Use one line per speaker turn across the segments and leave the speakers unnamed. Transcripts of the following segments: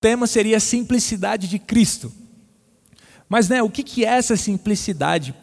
tema seria a simplicidade de Cristo. Mas, né, o que, que é essa simplicidade?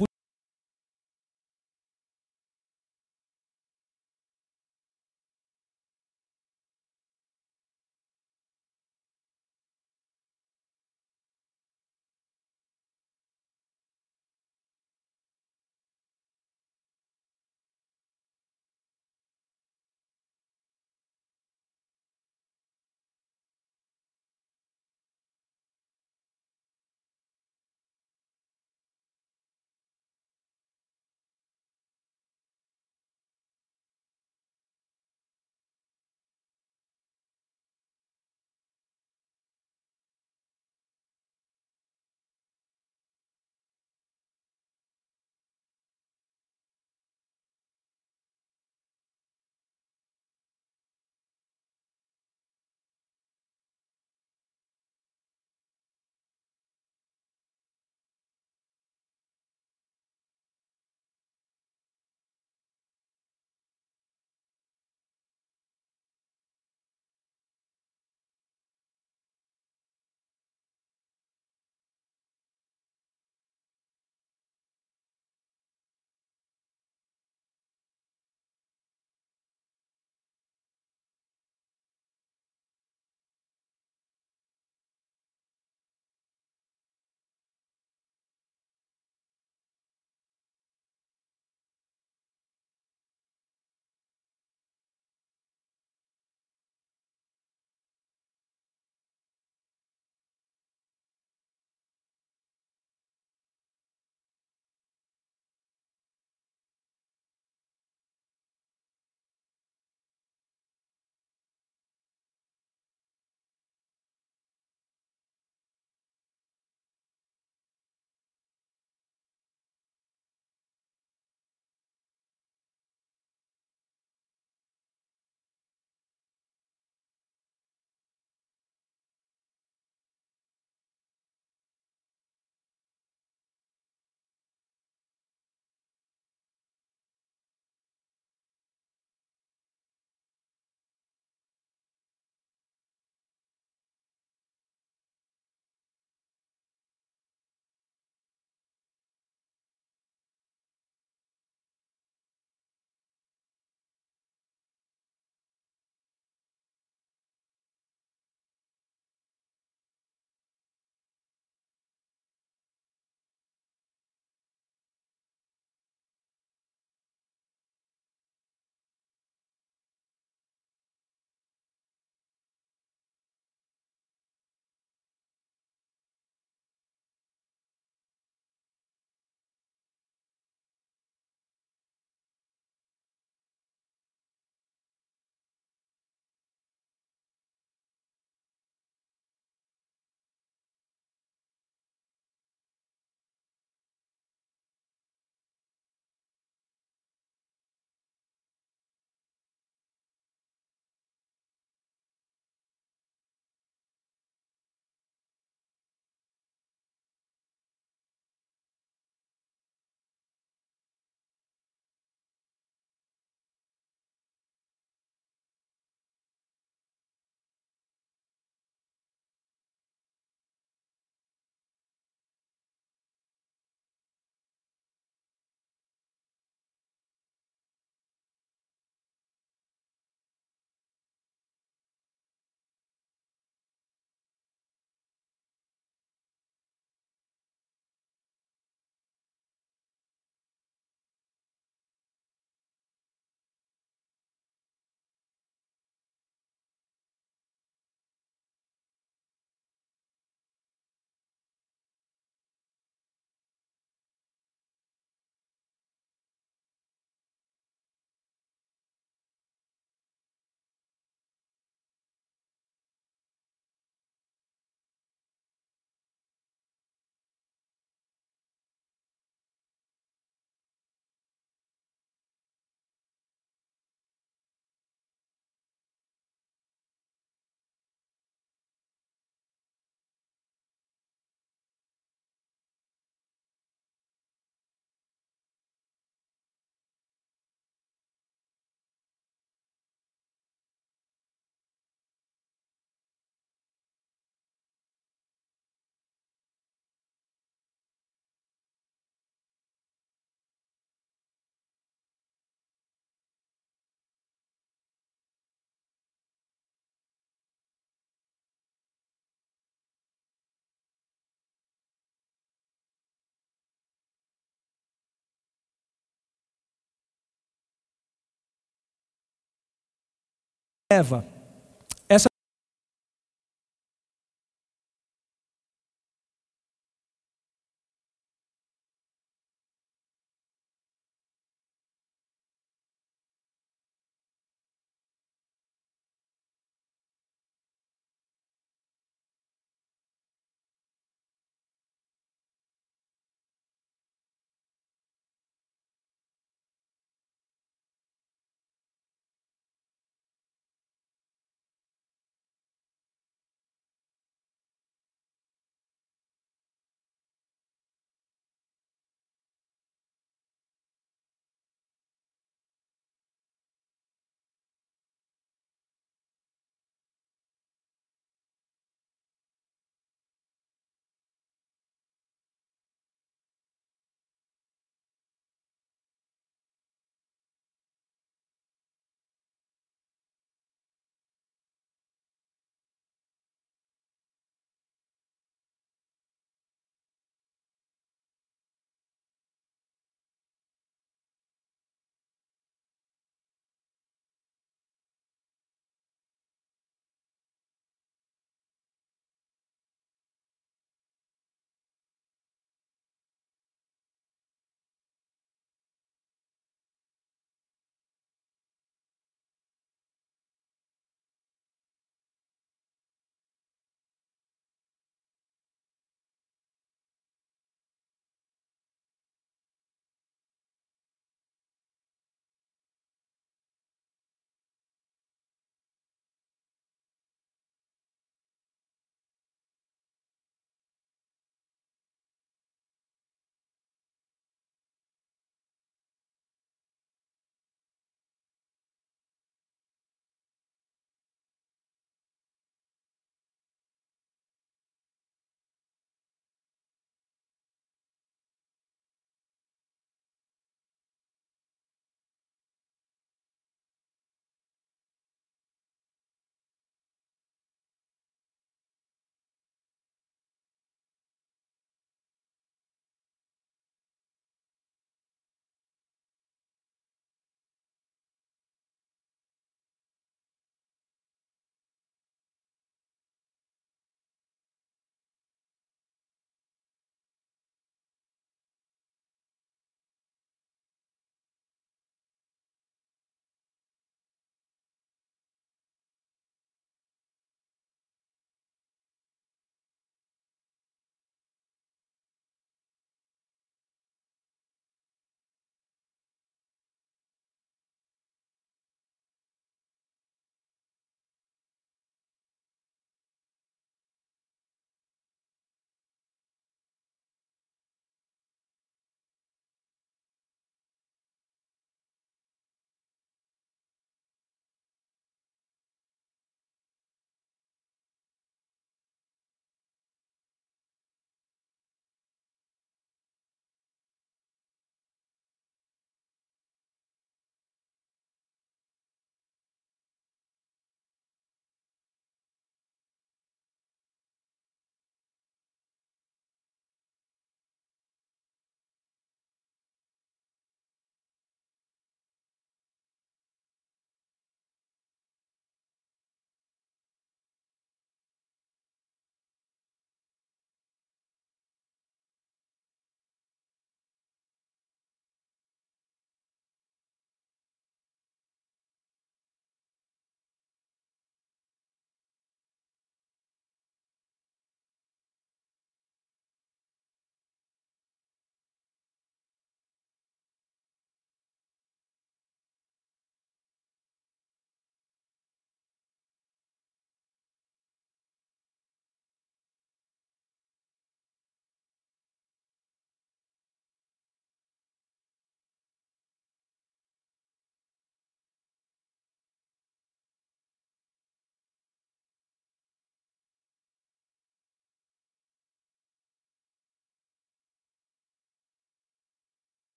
Eva